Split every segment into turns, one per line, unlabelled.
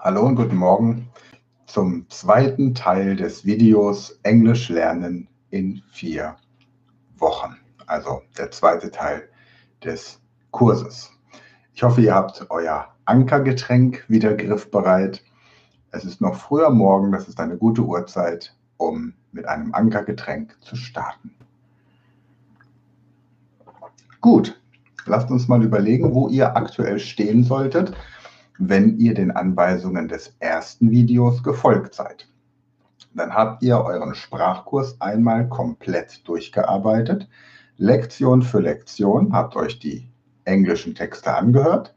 Hallo und guten Morgen zum zweiten Teil des Videos Englisch lernen in vier Wochen. Also der zweite Teil des Kurses. Ich hoffe, ihr habt euer Ankergetränk wieder griffbereit. Es ist noch früher Morgen, das ist eine gute Uhrzeit, um mit einem Ankergetränk zu starten. Gut, lasst uns mal überlegen, wo ihr aktuell stehen solltet, wenn ihr den Anweisungen des ersten Videos gefolgt seid. Dann habt ihr euren Sprachkurs einmal komplett durchgearbeitet. Lektion für Lektion habt euch die englischen Texte angehört,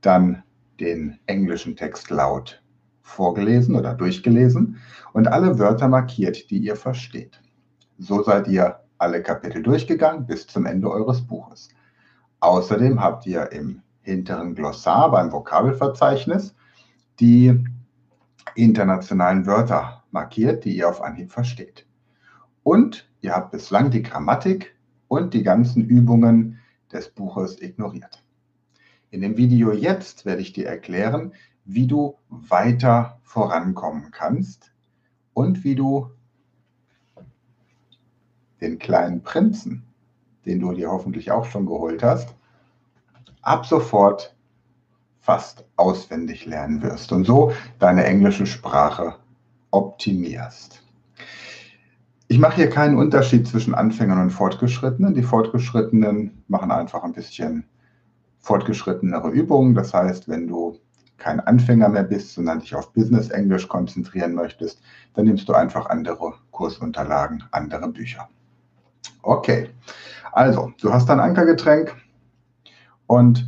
dann den englischen Text laut vorgelesen oder durchgelesen und alle Wörter markiert, die ihr versteht. So seid ihr alle Kapitel durchgegangen bis zum Ende eures Buches. Außerdem habt ihr im hinteren Glossar beim Vokabelverzeichnis die internationalen Wörter markiert, die ihr auf Anhieb versteht. Und ihr habt bislang die Grammatik und die ganzen Übungen des Buches ignoriert. In dem Video jetzt werde ich dir erklären, wie du weiter vorankommen kannst und wie du den kleinen Prinzen, den du dir hoffentlich auch schon geholt hast, ab sofort fast auswendig lernen wirst und so deine englische Sprache optimierst. Ich mache hier keinen Unterschied zwischen Anfängern und Fortgeschrittenen. Die Fortgeschrittenen machen einfach ein bisschen fortgeschrittenere Übungen. Das heißt, wenn du kein Anfänger mehr bist, sondern dich auf Business Englisch konzentrieren möchtest, dann nimmst du einfach andere Kursunterlagen, andere Bücher. Okay, also du hast dein Ankergetränk und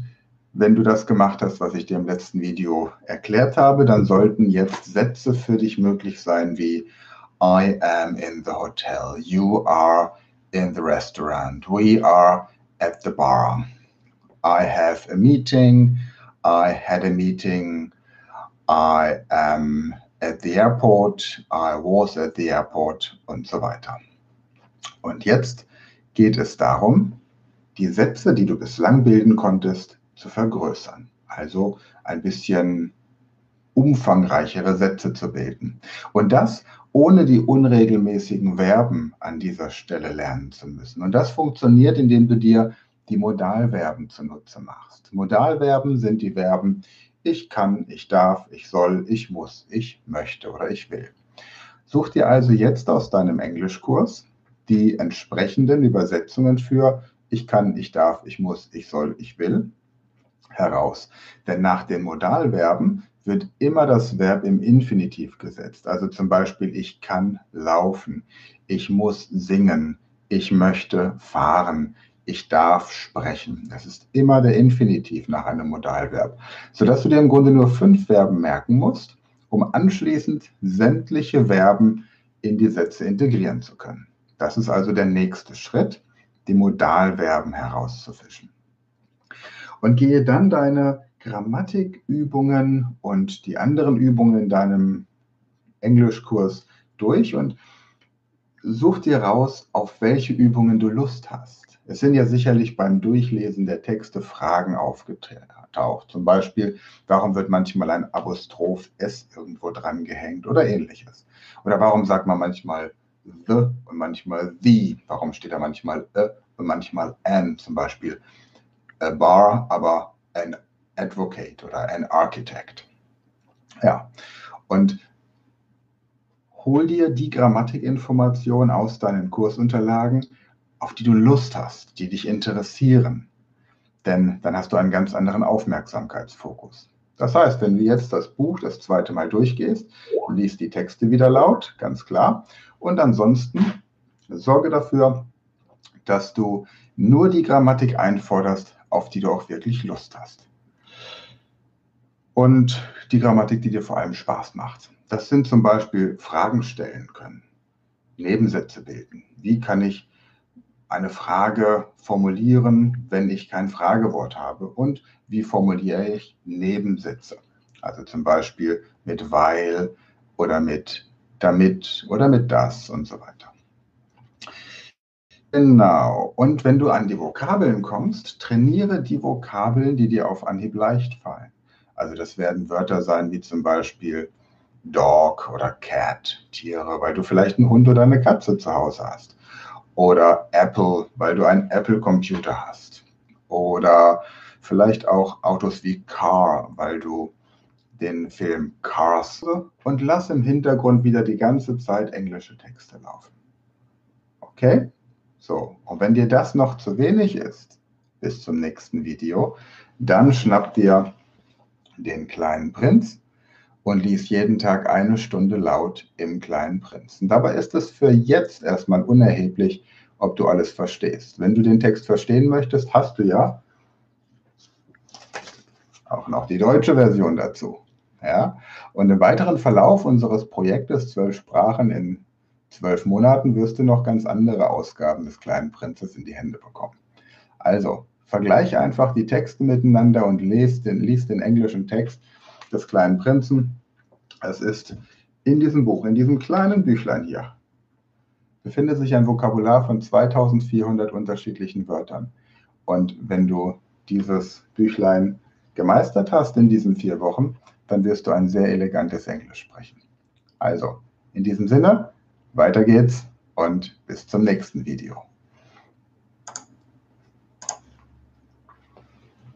wenn du das gemacht hast, was ich dir im letzten Video erklärt habe, dann sollten jetzt Sätze für dich möglich sein wie I am in the hotel, you are in the restaurant, we are at the bar. I have a meeting, I had a meeting, I am at the airport, I was at the airport. Und so weiter. Und jetzt geht es darum, die Sätze, die du bislang bilden konntest, zu vergrößern. Also ein bisschen umfangreichere Sätze zu bilden. Und das ohne die unregelmäßigen Verben an dieser Stelle lernen zu müssen. Und das funktioniert, indem du dir die Modalverben zunutze machst. Modalverben sind die Verben ich kann, ich darf, ich soll, ich muss, ich möchte oder ich will. Such dir also jetzt aus deinem Englischkurs die entsprechenden Übersetzungen für ich kann, ich darf, ich muss, ich soll, ich will heraus. Denn nach den Modalverben wird immer das Verb im Infinitiv gesetzt. Also zum Beispiel ich kann laufen, ich muss singen, ich möchte fahren, ich darf sprechen. Das ist immer der Infinitiv nach einem Modalverb, sodass du dir im Grunde nur fünf Verben merken musst, um anschließend sämtliche Verben in die Sätze integrieren zu können. Das ist also der nächste Schritt, die Modalverben herauszufischen. Und gehe dann deine Grammatikübungen und die anderen Übungen in deinem Englischkurs durch und such dir raus, auf welche Übungen du Lust hast. Es sind ja sicherlich beim Durchlesen der Texte Fragen aufgetaucht. Zum Beispiel, warum wird manchmal ein Apostroph S irgendwo dran gehängt oder ähnliches? Oder warum sagt man manchmal the und manchmal the? Warum steht da manchmal a und manchmal an? Zum Beispiel a bar, aber an advocate oder an architect. Ja, und hol dir die Grammatikinformation aus deinen Kursunterlagen, auf die du Lust hast, die dich interessieren. Denn dann hast du einen ganz anderen Aufmerksamkeitsfokus. Das heißt, wenn du jetzt das Buch das zweite Mal durchgehst, liest die Texte wieder laut, ganz klar. Und ansonsten sorge dafür, dass du nur die Grammatik einforderst, auf die du auch wirklich Lust hast. Und die Grammatik, die dir vor allem Spaß macht. Das sind zum Beispiel Fragen stellen können, Nebensätze bilden. Wie kann ich eine Frage formulieren, wenn ich kein Fragewort habe? Und wie formuliere ich Nebensätze? Also zum Beispiel mit weil oder mit damit oder mit das und so weiter. Genau. Und wenn du an die Vokabeln kommst, trainiere die Vokabeln, die dir auf Anhieb leicht fallen. Also das werden Wörter sein wie zum Beispiel Dog oder Cat, Tiere, weil du vielleicht einen Hund oder eine Katze zu Hause hast. Oder Apple, weil du einen Apple-Computer hast. Oder vielleicht auch Autos wie Car, weil du den Film Cars und lass im Hintergrund wieder die ganze Zeit englische Texte laufen. Okay? So, und wenn dir das noch zu wenig ist, bis zum nächsten Video, dann schnapp dir den kleinen Prinz und lies jeden Tag eine Stunde laut im kleinen Prinzen. Dabei ist es für jetzt erstmal unerheblich, ob du alles verstehst. Wenn du den Text verstehen möchtest, hast du ja auch noch die deutsche Version dazu. Ja? Und im weiteren Verlauf unseres Projektes Zwölf Sprachen in zwölf Monaten wirst du noch ganz andere Ausgaben des kleinen Prinzes in die Hände bekommen. Also, vergleiche einfach die Texte miteinander und lies den, lies den englischen Text des kleinen Prinzen. Es ist in diesem Buch, in diesem kleinen Büchlein hier, befindet sich ein Vokabular von 2400 unterschiedlichen Wörtern. Und wenn du dieses Büchlein gemeistert hast in diesen vier Wochen, dann wirst du ein sehr elegantes Englisch sprechen. Also, in diesem Sinne, weiter geht's und bis zum nächsten Video.